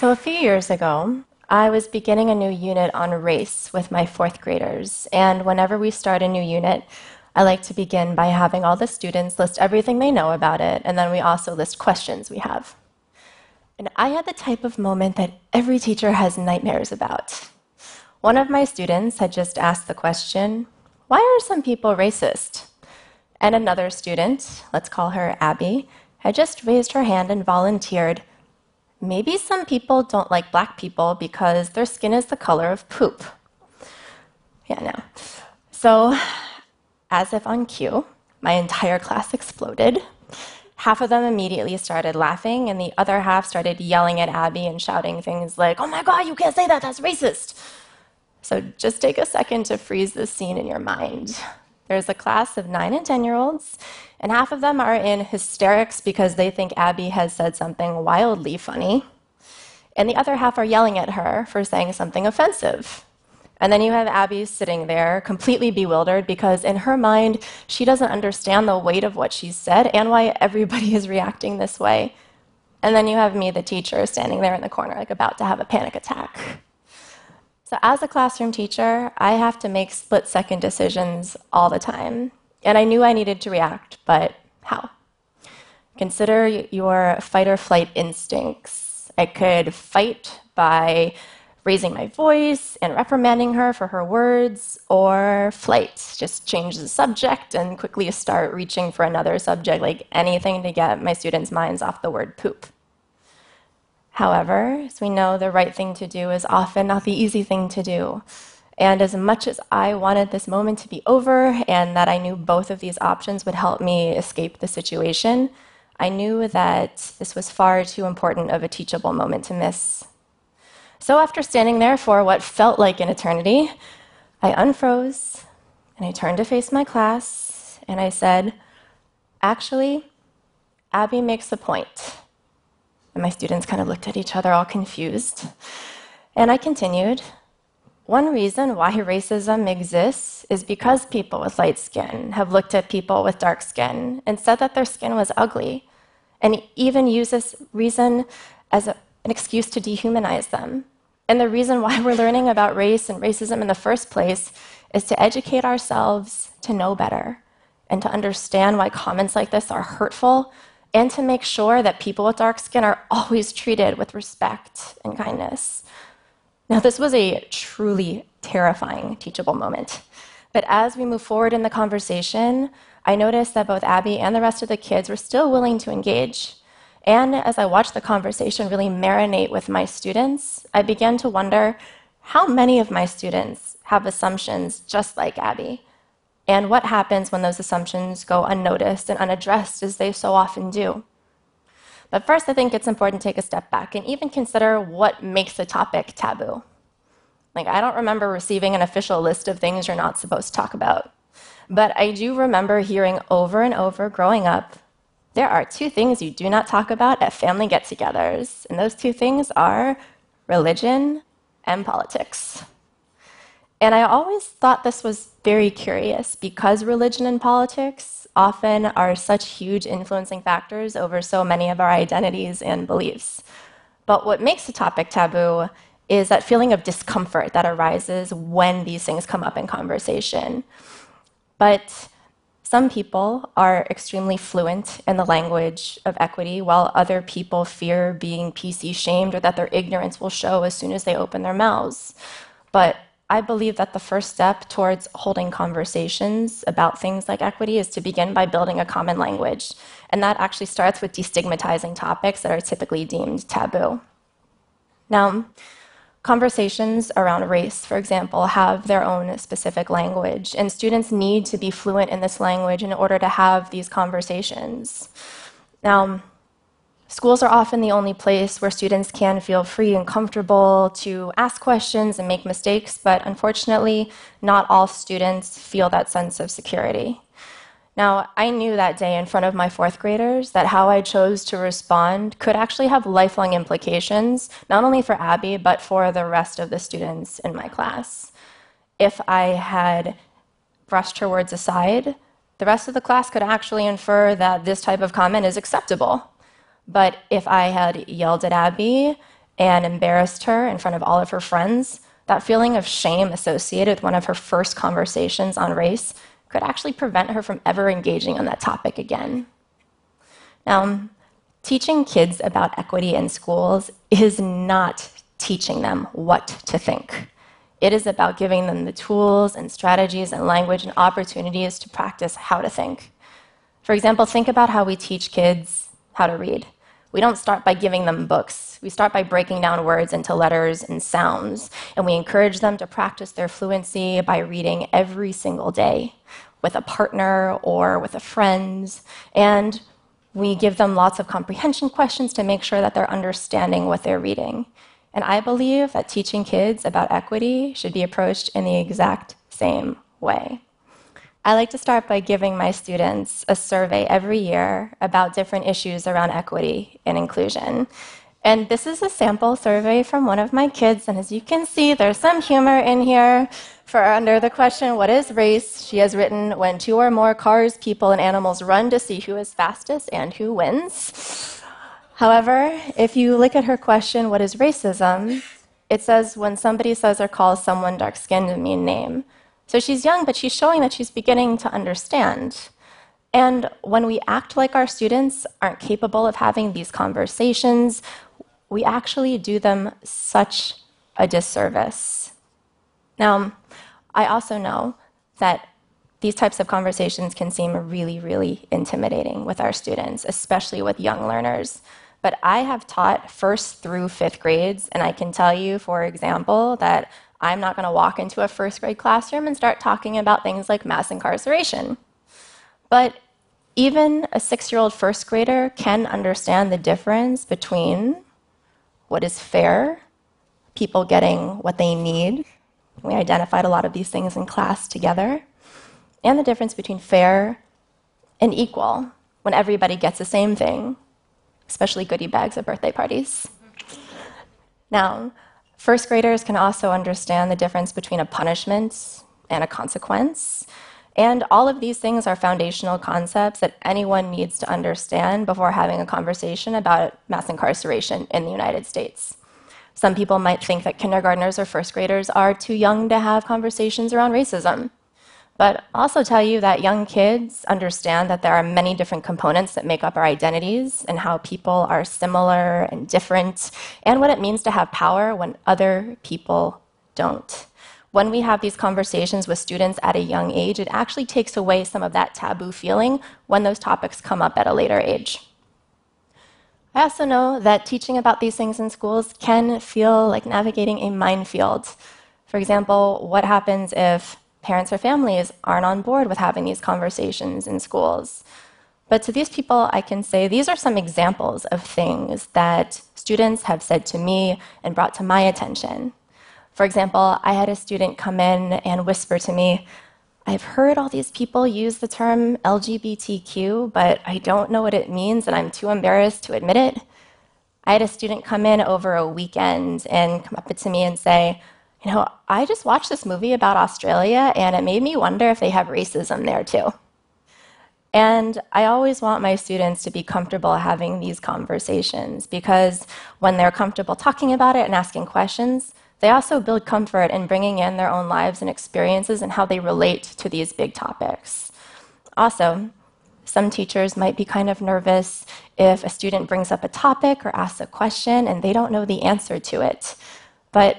So, a few years ago, I was beginning a new unit on race with my fourth graders. And whenever we start a new unit, I like to begin by having all the students list everything they know about it, and then we also list questions we have. And I had the type of moment that every teacher has nightmares about. One of my students had just asked the question, Why are some people racist? And another student, let's call her Abby, had just raised her hand and volunteered, Maybe some people don't like black people because their skin is the color of poop. Yeah, no. So, as if on cue, my entire class exploded. Half of them immediately started laughing, and the other half started yelling at Abby and shouting things like, Oh my God, you can't say that, that's racist. So just take a second to freeze this scene in your mind. There's a class of nine and 10 year olds, and half of them are in hysterics because they think Abby has said something wildly funny, and the other half are yelling at her for saying something offensive. And then you have Abby sitting there completely bewildered because, in her mind, she doesn't understand the weight of what she's said and why everybody is reacting this way. And then you have me, the teacher, standing there in the corner, like about to have a panic attack. So, as a classroom teacher, I have to make split second decisions all the time. And I knew I needed to react, but how? Consider your fight or flight instincts. I could fight by raising my voice and reprimanding her for her words, or flight, just change the subject and quickly start reaching for another subject, like anything to get my students' minds off the word poop. However, as we know, the right thing to do is often not the easy thing to do. And as much as I wanted this moment to be over and that I knew both of these options would help me escape the situation, I knew that this was far too important of a teachable moment to miss. So after standing there for what felt like an eternity, I unfroze and I turned to face my class and I said, Actually, Abby makes a point. And my students kind of looked at each other, all confused. And I continued. One reason why racism exists is because people with light skin have looked at people with dark skin and said that their skin was ugly, and even use this reason as a, an excuse to dehumanize them. And the reason why we're learning about race and racism in the first place is to educate ourselves to know better and to understand why comments like this are hurtful and to make sure that people with dark skin are always treated with respect and kindness. Now, this was a truly terrifying teachable moment. But as we move forward in the conversation, I noticed that both Abby and the rest of the kids were still willing to engage. And as I watched the conversation really marinate with my students, I began to wonder how many of my students have assumptions just like Abby? and what happens when those assumptions go unnoticed and unaddressed, as they so often do. But first, I think it's important to take a step back and even consider what makes a topic taboo. Like, I don't remember receiving an official list of things you're not supposed to talk about. But I do remember hearing over and over growing up there are two things you do not talk about at family get togethers, and those two things are religion and politics. And I always thought this was very curious because religion and politics often are such huge influencing factors over so many of our identities and beliefs. But what makes a topic taboo is that feeling of discomfort that arises when these things come up in conversation. But some people are extremely fluent in the language of equity, while other people fear being PC shamed or that their ignorance will show as soon as they open their mouths. But I believe that the first step towards holding conversations about things like equity is to begin by building a common language. And that actually starts with destigmatizing topics that are typically deemed taboo. Now, conversations around race, for example, have their own specific language, and students need to be fluent in this language in order to have these conversations. Now, Schools are often the only place where students can feel free and comfortable to ask questions and make mistakes, but unfortunately, not all students feel that sense of security. Now, I knew that day in front of my fourth graders that how I chose to respond could actually have lifelong implications, not only for Abby, but for the rest of the students in my class. If I had brushed her words aside, the rest of the class could actually infer that this type of comment is acceptable. But if I had yelled at Abby and embarrassed her in front of all of her friends, that feeling of shame associated with one of her first conversations on race could actually prevent her from ever engaging on that topic again. Now, teaching kids about equity in schools is not teaching them what to think. It is about giving them the tools and strategies and language and opportunities to practice how to think. For example, think about how we teach kids how to read. We don't start by giving them books. We start by breaking down words into letters and sounds, and we encourage them to practice their fluency by reading every single day with a partner or with a friend. And we give them lots of comprehension questions to make sure that they're understanding what they're reading. And I believe that teaching kids about equity should be approached in the exact same way. I like to start by giving my students a survey every year about different issues around equity and inclusion. And this is a sample survey from one of my kids, and as you can see, there's some humor in here. For under the question, What is race? she has written, When two or more cars, people, and animals run to see who is fastest and who wins. However, if you look at her question, what is racism? It says when somebody says or calls someone dark skinned a mean name. So she's young, but she's showing that she's beginning to understand. And when we act like our students aren't capable of having these conversations, we actually do them such a disservice. Now, I also know that these types of conversations can seem really, really intimidating with our students, especially with young learners. But I have taught first through fifth grades, and I can tell you, for example, that I'm not going to walk into a first grade classroom and start talking about things like mass incarceration. But even a six year old first grader can understand the difference between what is fair, people getting what they need. We identified a lot of these things in class together, and the difference between fair and equal when everybody gets the same thing especially goodie bags at birthday parties. Now, first graders can also understand the difference between a punishment and a consequence. And all of these things are foundational concepts that anyone needs to understand before having a conversation about mass incarceration in the United States. Some people might think that kindergartners or first graders are too young to have conversations around racism. But also tell you that young kids understand that there are many different components that make up our identities and how people are similar and different, and what it means to have power when other people don't. When we have these conversations with students at a young age, it actually takes away some of that taboo feeling when those topics come up at a later age. I also know that teaching about these things in schools can feel like navigating a minefield. For example, what happens if parents or families aren't on board with having these conversations in schools. But to these people, I can say these are some examples of things that students have said to me and brought to my attention. For example, I had a student come in and whisper to me, I've heard all these people use the term LGBTQ, but I don't know what it means and I'm too embarrassed to admit it. I had a student come in over a weekend and come up to me and say, you know, I just watched this movie about Australia and it made me wonder if they have racism there too. And I always want my students to be comfortable having these conversations because when they're comfortable talking about it and asking questions, they also build comfort in bringing in their own lives and experiences and how they relate to these big topics. Also, some teachers might be kind of nervous if a student brings up a topic or asks a question and they don't know the answer to it. But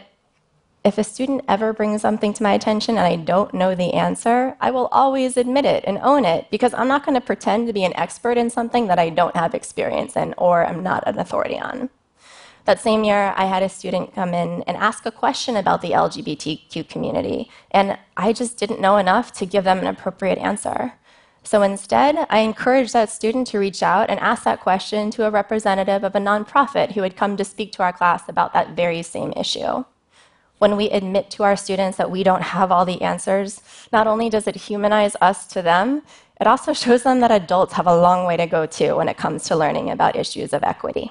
if a student ever brings something to my attention and I don't know the answer, I will always admit it and own it because I'm not going to pretend to be an expert in something that I don't have experience in or I'm not an authority on. That same year, I had a student come in and ask a question about the LGBTQ community, and I just didn't know enough to give them an appropriate answer. So instead, I encouraged that student to reach out and ask that question to a representative of a nonprofit who had come to speak to our class about that very same issue when we admit to our students that we don't have all the answers, not only does it humanize us to them, it also shows them that adults have a long way to go too when it comes to learning about issues of equity.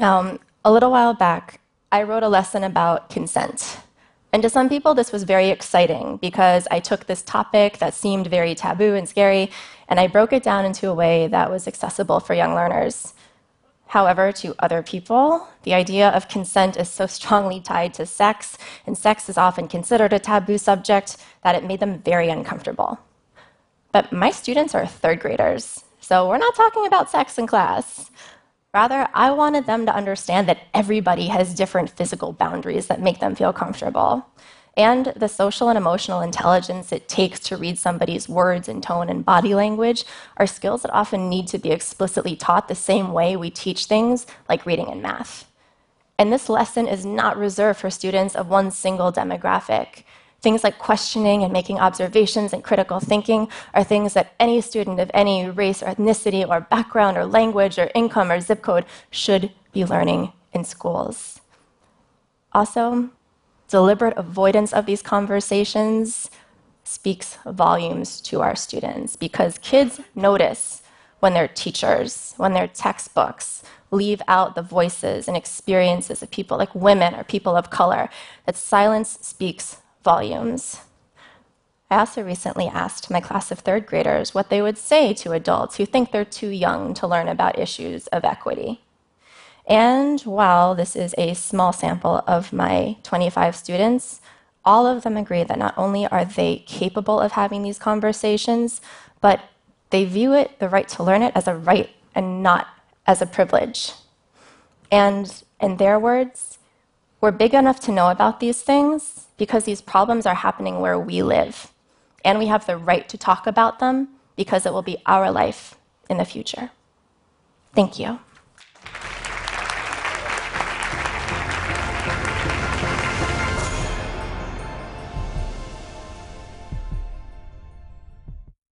Now, a little while back, I wrote a lesson about consent. And to some people, this was very exciting because I took this topic that seemed very taboo and scary, and I broke it down into a way that was accessible for young learners. However, to other people, the idea of consent is so strongly tied to sex, and sex is often considered a taboo subject, that it made them very uncomfortable. But my students are third graders, so we're not talking about sex in class. Rather, I wanted them to understand that everybody has different physical boundaries that make them feel comfortable and the social and emotional intelligence it takes to read somebody's words and tone and body language are skills that often need to be explicitly taught the same way we teach things like reading and math. And this lesson is not reserved for students of one single demographic. Things like questioning and making observations and critical thinking are things that any student of any race or ethnicity or background or language or income or zip code should be learning in schools. Also, deliberate avoidance of these conversations speaks volumes to our students because kids notice when their teachers, when their textbooks leave out the voices and experiences of people like women or people of color, that silence speaks volumes. I also recently asked my class of third graders what they would say to adults who think they're too young to learn about issues of equity. And while this is a small sample of my 25 students, all of them agree that not only are they capable of having these conversations, but they view it, the right to learn it, as a right and not as a privilege. And in their words, we're big enough to know about these things because these problems are happening where we live. And we have the right to talk about them because it will be our life in the future. Thank you.